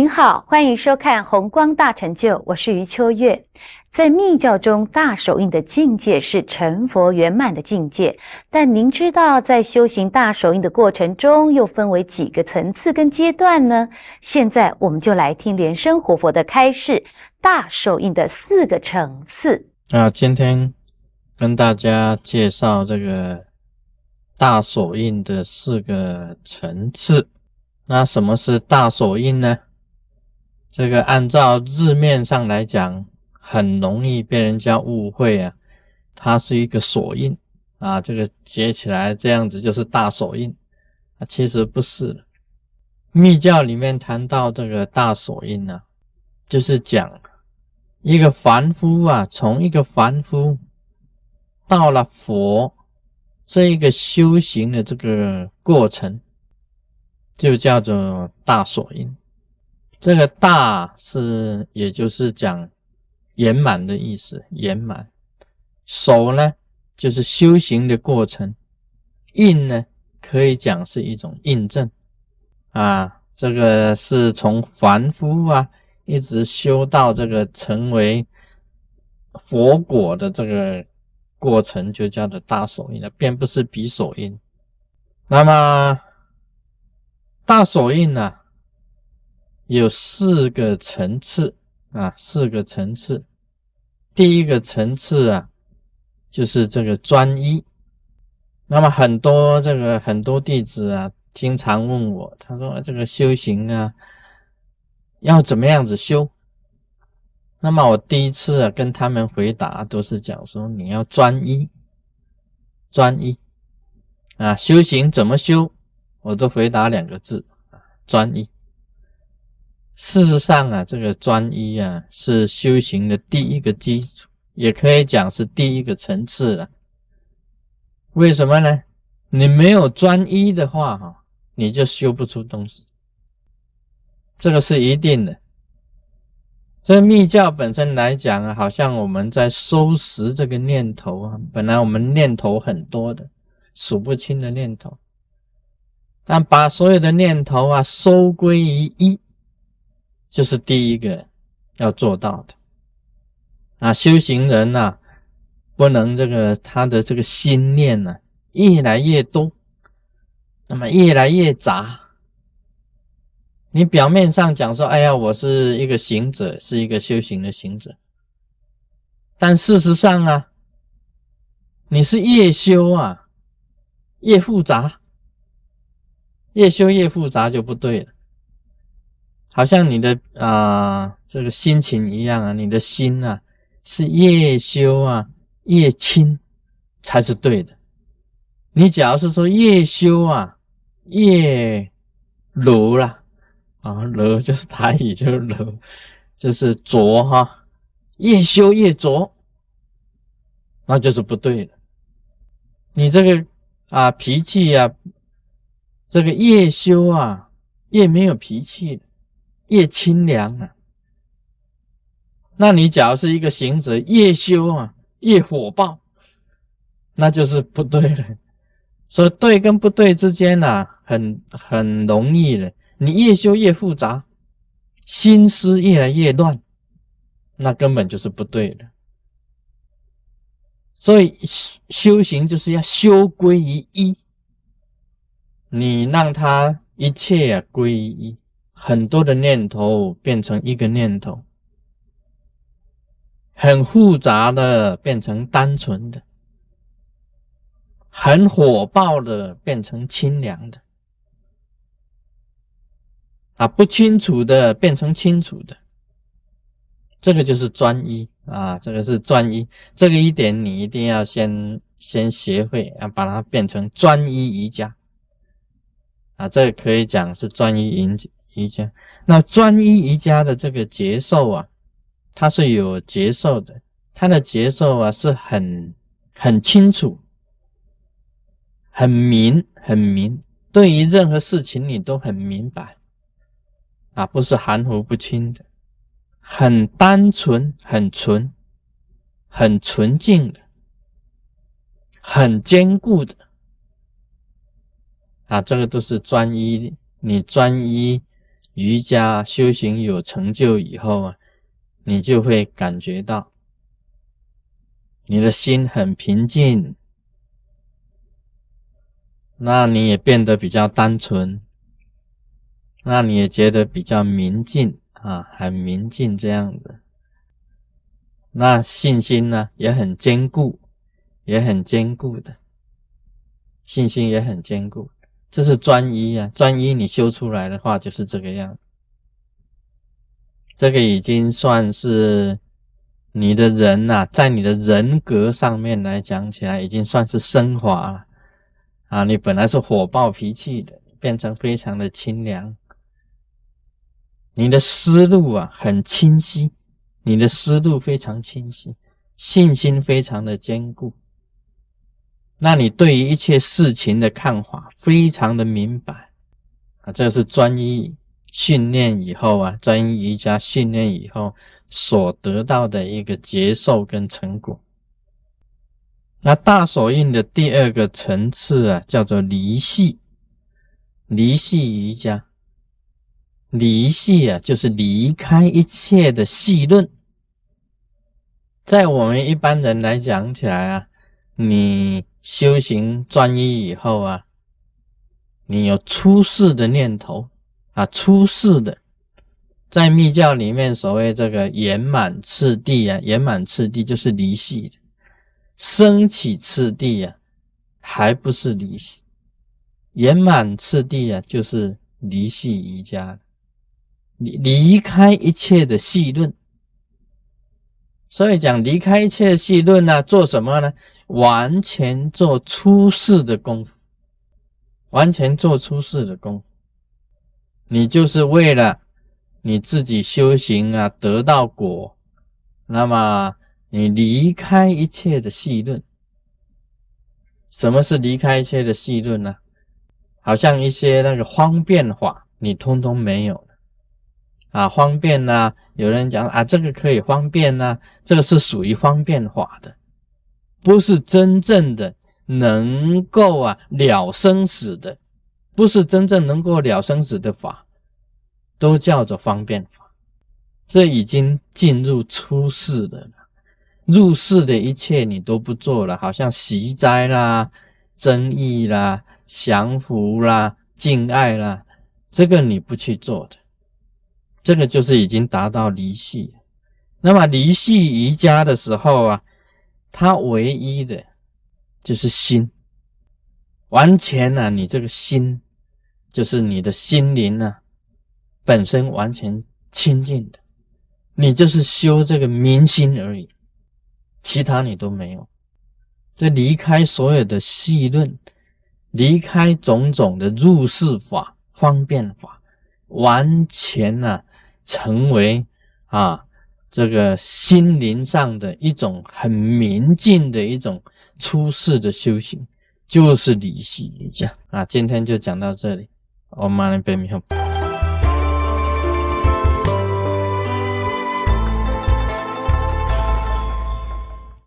您好，欢迎收看《红光大成就》，我是余秋月。在密教中，大手印的境界是成佛圆满的境界。但您知道，在修行大手印的过程中，又分为几个层次跟阶段呢？现在我们就来听莲生活佛的开示：大手印的四个层次。啊，今天跟大家介绍这个大手印的四个层次。那什么是大手印呢？这个按照字面上来讲，很容易被人家误会啊，它是一个锁印啊，这个结起来这样子就是大锁印啊，其实不是的。密教里面谈到这个大锁印呢，就是讲一个凡夫啊，从一个凡夫到了佛这一个修行的这个过程，就叫做大锁印。这个大是，也就是讲圆满的意思，圆满。手呢，就是修行的过程。印呢，可以讲是一种印证啊。这个是从凡夫啊，一直修到这个成为佛果的这个过程，就叫做大手印了，并不是比手印。那么大手印呢？有四个层次啊，四个层次。第一个层次啊，就是这个专一。那么很多这个很多弟子啊，经常问我，他说这个修行啊，要怎么样子修？那么我第一次啊，跟他们回答都是讲说，你要专一，专一啊，修行怎么修？我都回答两个字，专一。事实上啊，这个专一啊，是修行的第一个基础，也可以讲是第一个层次了。为什么呢？你没有专一的话，哈，你就修不出东西，这个是一定的。这密教本身来讲啊，好像我们在收拾这个念头啊，本来我们念头很多的，数不清的念头，但把所有的念头啊收归于一。就是第一个要做到的啊！修行人呐，不能这个他的这个心念呢越来越多，那么越来越杂。你表面上讲说，哎呀，我是一个行者，是一个修行的行者，但事实上啊，你是越修啊越复杂，越修越复杂就不对了。好像你的啊这个心情一样啊，你的心啊是越修啊越轻才是对的。你假如是说越修啊越柔了啊，柔就是台语就是柔，就是浊哈，越修越浊，那就是不对的。你这个啊脾气呀，这个越修啊越没有脾气。越清凉啊，那你假如是一个行者，越修啊越火爆，那就是不对了。所以对跟不对之间呢，很很容易的。你越修越复杂，心思越来越乱，那根本就是不对的。所以修行就是要修归于一，你让他一切归一。很多的念头变成一个念头，很复杂的变成单纯的，很火爆的变成清凉的，啊，不清楚的变成清楚的，这个就是专一啊，这个是专一，这个一点你一定要先先学会，要把它变成专一瑜伽啊，这个可以讲是专一瑜伽。瑜伽，那专一瑜伽的这个节奏啊，它是有节奏的，它的节奏啊是很很清楚、很明、很明，对于任何事情你都很明白啊，不是含糊不清的，很单纯、很纯、很纯净的，很坚固的啊，这个都是专一，你专一。瑜伽修行有成就以后啊，你就会感觉到你的心很平静，那你也变得比较单纯，那你也觉得比较明净啊，很明净这样子。那信心呢也很坚固，也很坚固的，信心也很坚固。这是专一啊，专一你修出来的话就是这个样。这个已经算是你的人呐，在你的人格上面来讲起来，已经算是升华了啊。你本来是火爆脾气的，变成非常的清凉。你的思路啊很清晰，你的思路非常清晰，信心非常的坚固。那你对于一切事情的看法非常的明白啊，这是专一训练以后啊，专一瑜伽训练以后所得到的一个接受跟成果。那大手印的第二个层次啊，叫做离系，离系瑜伽，离系啊，就是离开一切的系论，在我们一般人来讲起来啊，你。修行专一以后啊，你有出世的念头啊，出世的，在密教里面所谓这个圆满次第啊，圆满次第就是离系的，升起次第啊，还不是离系，圆满次第啊，就是离系瑜伽，离离开一切的细论。所以讲离开一切的细论呢，做什么呢？完全做出世的功夫，完全做出世的功夫。你就是为了你自己修行啊，得到果。那么你离开一切的细论。什么是离开一切的细论呢？好像一些那个方便法，你通通没有。啊，方便呐！有人讲啊，这个可以方便呐，这个是属于方便法的，不是真正的能够啊了生死的，不是真正能够了生死的法，都叫做方便法。这已经进入出世的了，入世的一切你都不做了，好像习斋啦、增益啦、降服啦、敬爱啦，这个你不去做的。这个就是已经达到离系，那么离系瑜伽的时候啊，它唯一的就是心，完全呢，你这个心就是你的心灵呢，本身完全清净的，你就是修这个明心而已，其他你都没有，这离开所有的细论，离开种种的入世法、方便法。完全呢，成为啊，这个心灵上的一种很明净的一种出世的修行，就是理系瑜伽啊。今天就讲到这里，我马上背明后。